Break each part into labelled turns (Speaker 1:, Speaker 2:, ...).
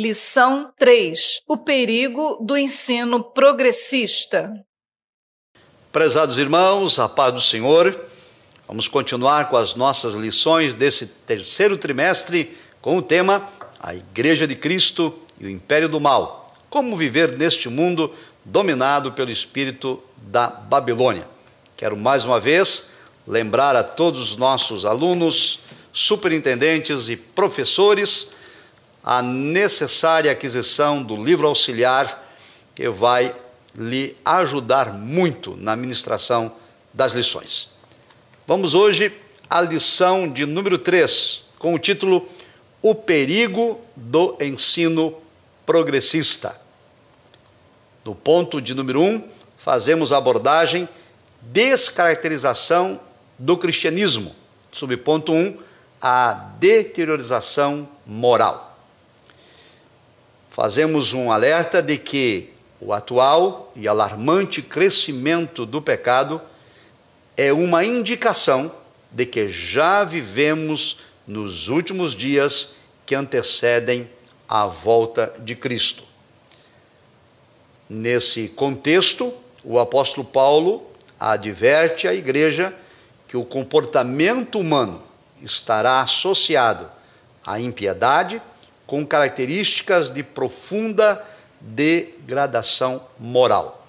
Speaker 1: Lição 3: O perigo do ensino progressista.
Speaker 2: Prezados irmãos, a paz do Senhor, vamos continuar com as nossas lições desse terceiro trimestre com o tema A Igreja de Cristo e o Império do Mal. Como viver neste mundo dominado pelo espírito da Babilônia. Quero mais uma vez lembrar a todos os nossos alunos, superintendentes e professores a necessária aquisição do livro auxiliar que vai lhe ajudar muito na ministração das lições. Vamos hoje à lição de número 3, com o título O perigo do ensino progressista. No ponto de número 1, fazemos a abordagem descaracterização do cristianismo. Subponto 1, a deteriorização moral fazemos um alerta de que o atual e alarmante crescimento do pecado é uma indicação de que já vivemos nos últimos dias que antecedem a volta de Cristo. Nesse contexto, o apóstolo Paulo adverte a igreja que o comportamento humano estará associado à impiedade, com características de profunda degradação moral.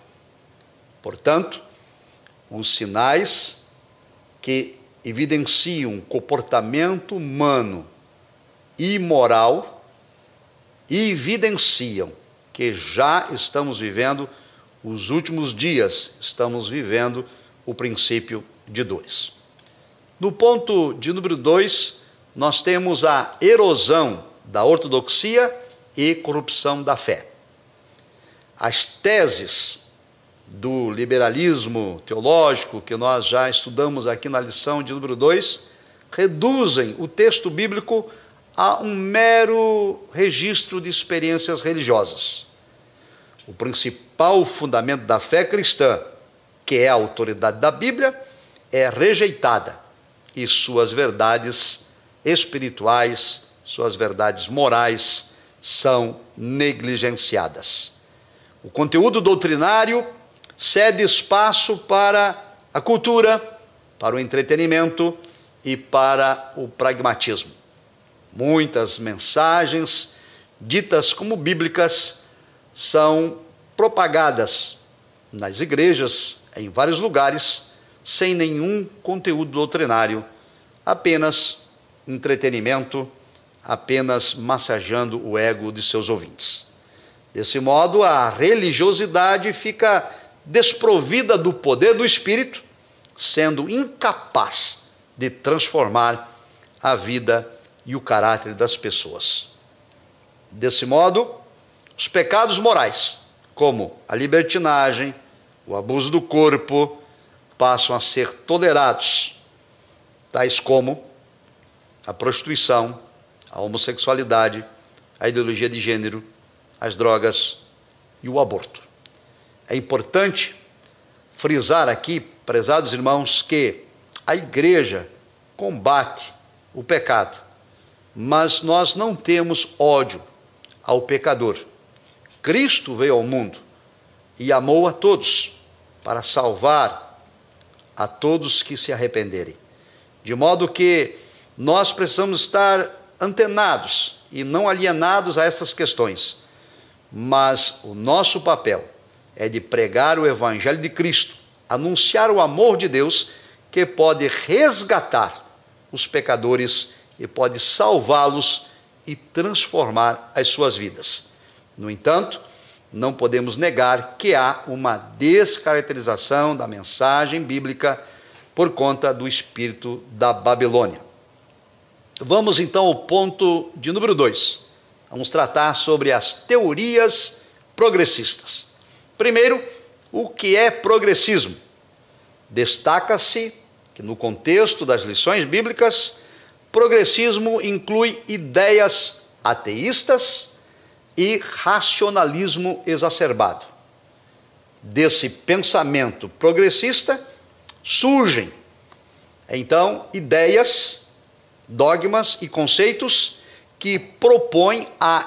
Speaker 2: Portanto, os sinais que evidenciam comportamento humano imoral evidenciam que já estamos vivendo os últimos dias, estamos vivendo o princípio de dores. No ponto de número 2, nós temos a erosão da ortodoxia e corrupção da fé. As teses do liberalismo teológico, que nós já estudamos aqui na lição de número 2, reduzem o texto bíblico a um mero registro de experiências religiosas. O principal fundamento da fé cristã, que é a autoridade da Bíblia, é rejeitada e suas verdades espirituais suas verdades morais são negligenciadas. O conteúdo doutrinário cede espaço para a cultura, para o entretenimento e para o pragmatismo. Muitas mensagens ditas como bíblicas são propagadas nas igrejas, em vários lugares, sem nenhum conteúdo doutrinário, apenas entretenimento apenas massageando o ego de seus ouvintes. Desse modo, a religiosidade fica desprovida do poder do Espírito, sendo incapaz de transformar a vida e o caráter das pessoas. Desse modo, os pecados morais, como a libertinagem, o abuso do corpo, passam a ser tolerados, tais como a prostituição, a homossexualidade, a ideologia de gênero, as drogas e o aborto. É importante frisar aqui, prezados irmãos, que a igreja combate o pecado, mas nós não temos ódio ao pecador. Cristo veio ao mundo e amou a todos para salvar a todos que se arrependerem. De modo que nós precisamos estar antenados e não alienados a essas questões. Mas o nosso papel é de pregar o Evangelho de Cristo, anunciar o amor de Deus que pode resgatar os pecadores e pode salvá-los e transformar as suas vidas. No entanto, não podemos negar que há uma descaracterização da mensagem bíblica por conta do espírito da Babilônia. Vamos então ao ponto de número 2. Vamos tratar sobre as teorias progressistas. Primeiro, o que é progressismo? Destaca-se que, no contexto das lições bíblicas, progressismo inclui ideias ateístas e racionalismo exacerbado. Desse pensamento progressista surgem, então, ideias dogmas e conceitos que propõem a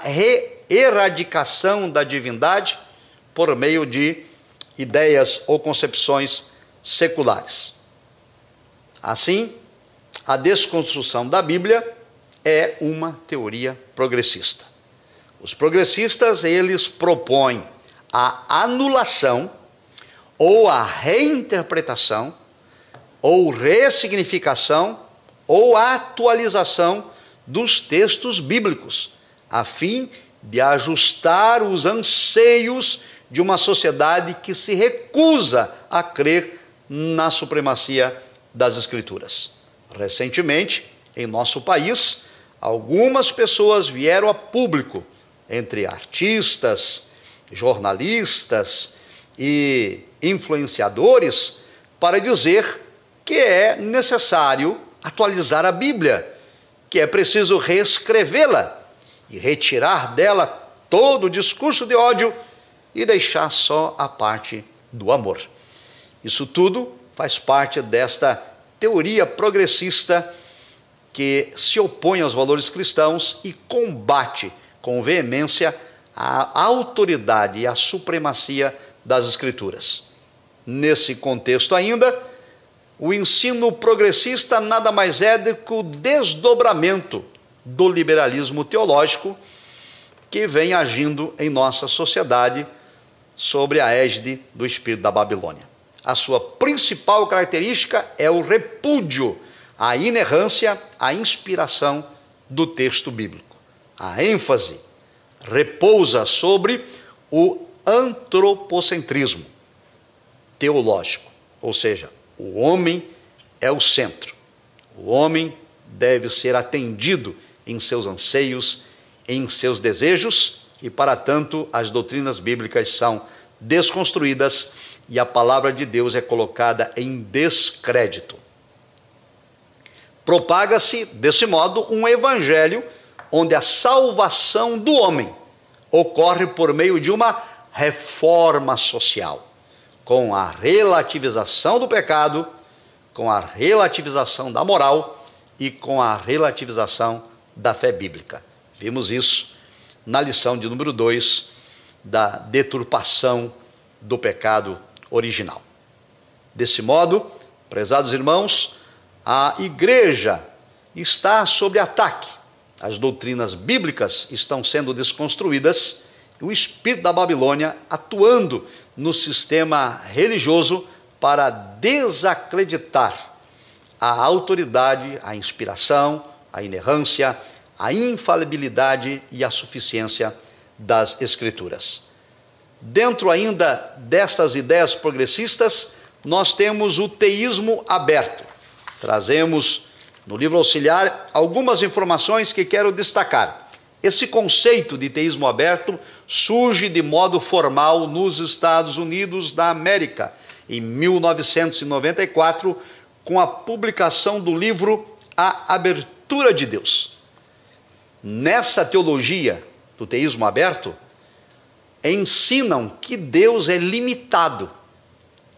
Speaker 2: erradicação da divindade por meio de ideias ou concepções seculares. Assim, a desconstrução da Bíblia é uma teoria progressista. Os progressistas, eles propõem a anulação ou a reinterpretação ou ressignificação ou atualização dos textos bíblicos, a fim de ajustar os anseios de uma sociedade que se recusa a crer na supremacia das Escrituras. Recentemente, em nosso país, algumas pessoas vieram a público, entre artistas, jornalistas e influenciadores, para dizer que é necessário atualizar a Bíblia, que é preciso reescrevê-la e retirar dela todo o discurso de ódio e deixar só a parte do amor. Isso tudo faz parte desta teoria progressista que se opõe aos valores cristãos e combate com veemência a autoridade e a supremacia das Escrituras. Nesse contexto ainda, o ensino progressista nada mais é do que o desdobramento do liberalismo teológico que vem agindo em nossa sociedade sobre a égide do espírito da Babilônia. A sua principal característica é o repúdio à inerrância, à inspiração do texto bíblico. A ênfase repousa sobre o antropocentrismo teológico, ou seja, o homem é o centro. O homem deve ser atendido em seus anseios, em seus desejos, e para tanto as doutrinas bíblicas são desconstruídas e a palavra de Deus é colocada em descrédito. Propaga-se, desse modo, um evangelho onde a salvação do homem ocorre por meio de uma reforma social com a relativização do pecado, com a relativização da moral e com a relativização da fé bíblica. Vimos isso na lição de número 2 da deturpação do pecado original. Desse modo, prezados irmãos, a igreja está sob ataque. As doutrinas bíblicas estão sendo desconstruídas o espírito da Babilônia atuando no sistema religioso para desacreditar a autoridade, a inspiração, a inerrância, a infalibilidade e a suficiência das Escrituras. Dentro ainda destas ideias progressistas, nós temos o teísmo aberto. Trazemos no livro auxiliar algumas informações que quero destacar. Esse conceito de teísmo aberto surge de modo formal nos Estados Unidos da América, em 1994, com a publicação do livro A Abertura de Deus. Nessa teologia do teísmo aberto, ensinam que Deus é limitado,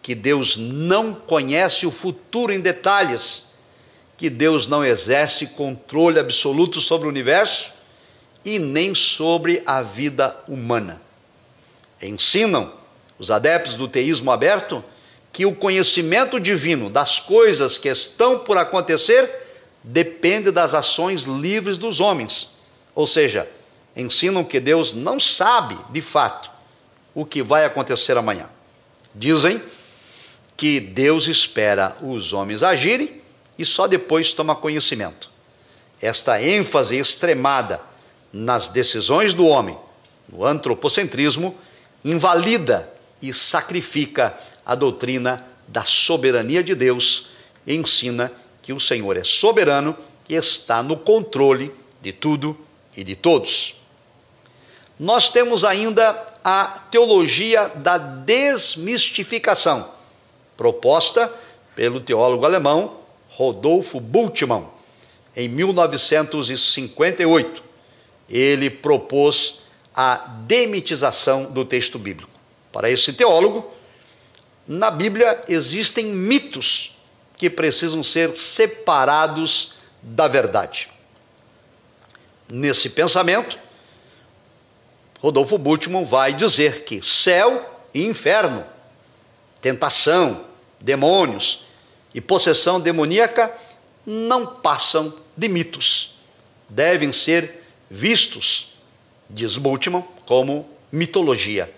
Speaker 2: que Deus não conhece o futuro em detalhes, que Deus não exerce controle absoluto sobre o universo e nem sobre a vida humana. Ensinam os adeptos do teísmo aberto que o conhecimento divino das coisas que estão por acontecer depende das ações livres dos homens. Ou seja, ensinam que Deus não sabe, de fato, o que vai acontecer amanhã. Dizem que Deus espera os homens agirem e só depois toma conhecimento. Esta ênfase extremada nas decisões do homem, no antropocentrismo, invalida e sacrifica a doutrina da soberania de Deus e ensina que o Senhor é soberano e está no controle de tudo e de todos. Nós temos ainda a teologia da desmistificação, proposta pelo teólogo alemão Rodolfo Bultmann em 1958 ele propôs a demitização do texto bíblico. Para esse teólogo, na Bíblia existem mitos que precisam ser separados da verdade. Nesse pensamento, Rodolfo Bultmann vai dizer que céu e inferno, tentação, demônios e possessão demoníaca não passam de mitos. Devem ser vistos, diz Bultmann, como mitologia.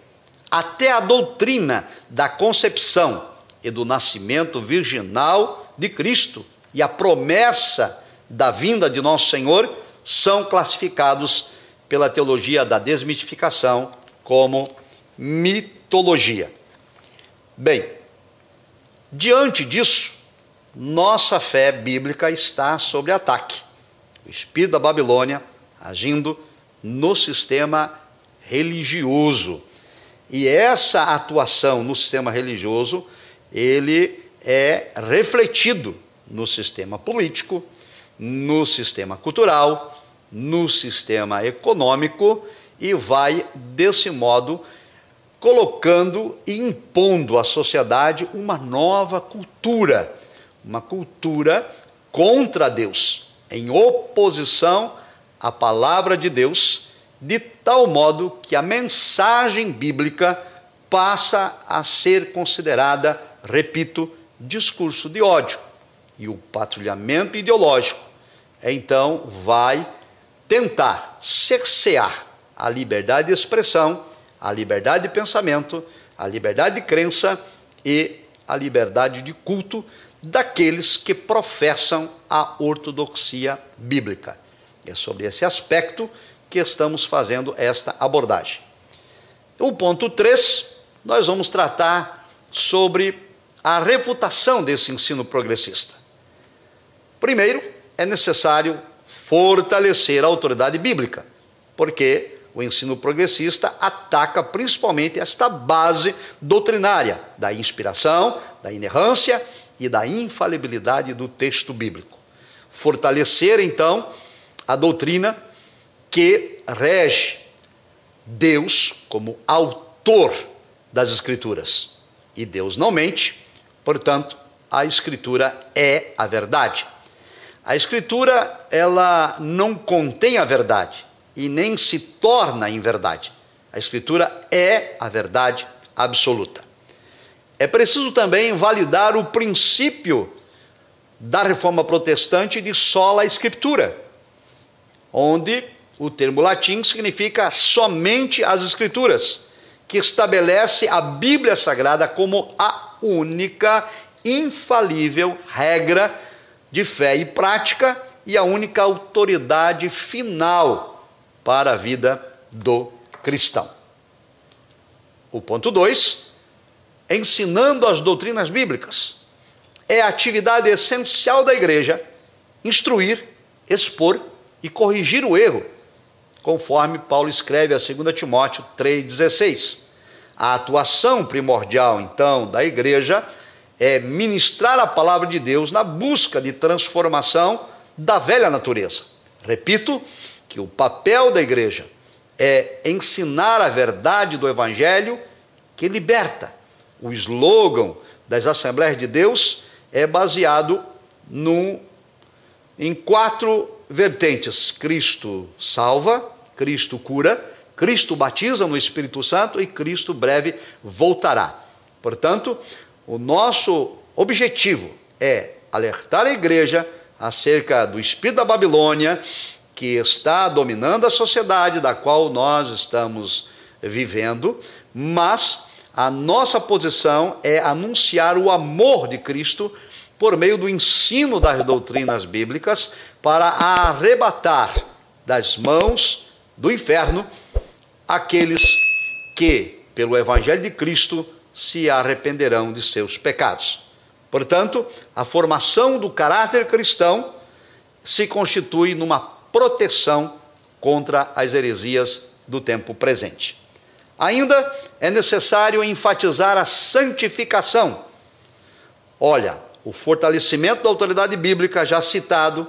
Speaker 2: Até a doutrina da concepção e do nascimento virginal de Cristo e a promessa da vinda de nosso Senhor são classificados pela teologia da desmitificação como mitologia. Bem, diante disso, nossa fé bíblica está sob ataque. O espírito da Babilônia agindo no sistema religioso. E essa atuação no sistema religioso, ele é refletido no sistema político, no sistema cultural, no sistema econômico e vai, desse modo, colocando e impondo à sociedade uma nova cultura, uma cultura contra Deus, em oposição à palavra de Deus, de tal modo que a mensagem bíblica passa a ser considerada, repito, discurso de ódio. E o patrulhamento ideológico, então, vai tentar cercear a liberdade de expressão, a liberdade de pensamento, a liberdade de crença e a liberdade de culto daqueles que professam a ortodoxia bíblica. É sobre esse aspecto que estamos fazendo esta abordagem. O ponto 3, nós vamos tratar sobre a refutação desse ensino progressista. Primeiro, é necessário fortalecer a autoridade bíblica, porque o ensino progressista ataca principalmente esta base doutrinária da inspiração, da inerrância e da infalibilidade do texto bíblico. Fortalecer, então, a doutrina que rege Deus como autor das Escrituras. E Deus não mente, portanto, a Escritura é a verdade. A escritura, ela não contém a verdade e nem se torna em verdade. A escritura é a verdade absoluta. É preciso também validar o princípio da reforma protestante de sola escritura, onde o termo latim significa somente as escrituras, que estabelece a Bíblia Sagrada como a única infalível regra de fé e prática e a única autoridade final para a vida do cristão. O ponto 2, ensinando as doutrinas bíblicas. É a atividade essencial da igreja instruir, expor e corrigir o erro, conforme Paulo escreve a 2 Timóteo 3,16. A atuação primordial, então, da igreja é ministrar a palavra de Deus na busca de transformação da velha natureza. Repito que o papel da igreja é ensinar a verdade do evangelho que liberta. O slogan das Assembleias de Deus é baseado no, em quatro vertentes: Cristo salva, Cristo cura, Cristo batiza no Espírito Santo e Cristo breve voltará. Portanto, o nosso objetivo é alertar a igreja acerca do espírito da Babilônia que está dominando a sociedade da qual nós estamos vivendo, mas a nossa posição é anunciar o amor de Cristo por meio do ensino das doutrinas bíblicas para arrebatar das mãos do inferno aqueles que, pelo evangelho de Cristo, se arrependerão de seus pecados. Portanto, a formação do caráter cristão se constitui numa proteção contra as heresias do tempo presente. Ainda é necessário enfatizar a santificação. Olha, o fortalecimento da autoridade bíblica já citado,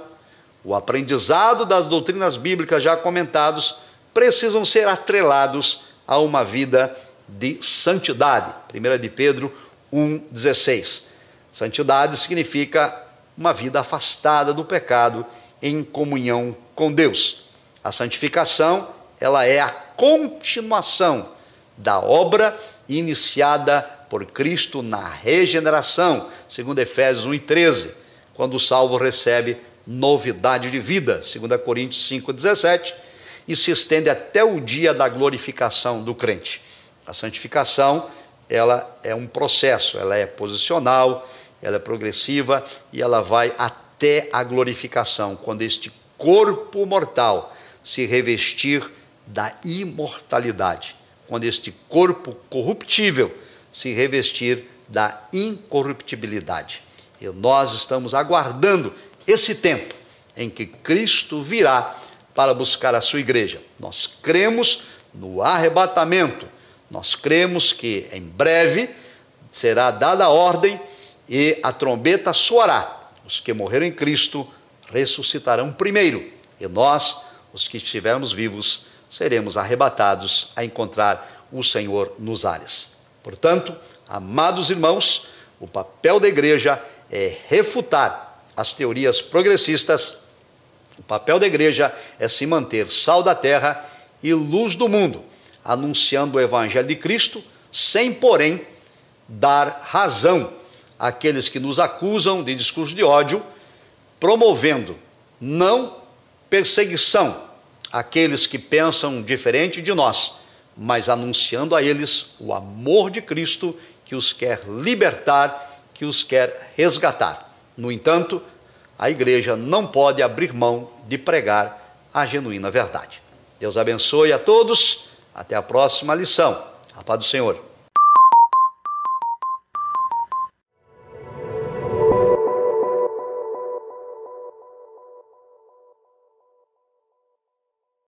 Speaker 2: o aprendizado das doutrinas bíblicas já comentados, precisam ser atrelados a uma vida de santidade. 1 de Pedro 1,16. Santidade significa uma vida afastada do pecado em comunhão com Deus. A santificação, ela é a continuação da obra iniciada por Cristo na regeneração, segundo Efésios 1:13, quando o salvo recebe novidade de vida, segundo Coríntios 5:17, e se estende até o dia da glorificação do crente. A santificação, ela é um processo, ela é posicional, ela é progressiva e ela vai até a glorificação, quando este corpo mortal se revestir da imortalidade, quando este corpo corruptível se revestir da incorruptibilidade. E nós estamos aguardando esse tempo em que Cristo virá para buscar a sua igreja. Nós cremos no arrebatamento, nós cremos que em breve será dada a ordem e a trombeta soará. Os que morreram em Cristo ressuscitarão primeiro, e nós, os que estivermos vivos, seremos arrebatados a encontrar o Senhor nos ares. Portanto, amados irmãos, o papel da igreja é refutar as teorias progressistas. O papel da igreja é se manter sal da terra e luz do mundo, anunciando o evangelho de Cristo, sem, porém, dar razão àqueles que nos acusam de discurso de ódio, promovendo não perseguição àqueles que pensam diferente de nós, mas anunciando a eles o amor de Cristo que os quer libertar, que os quer resgatar. No entanto, a igreja não pode abrir mão de pregar a genuína verdade. Deus abençoe a todos. Até a próxima lição. A paz do Senhor.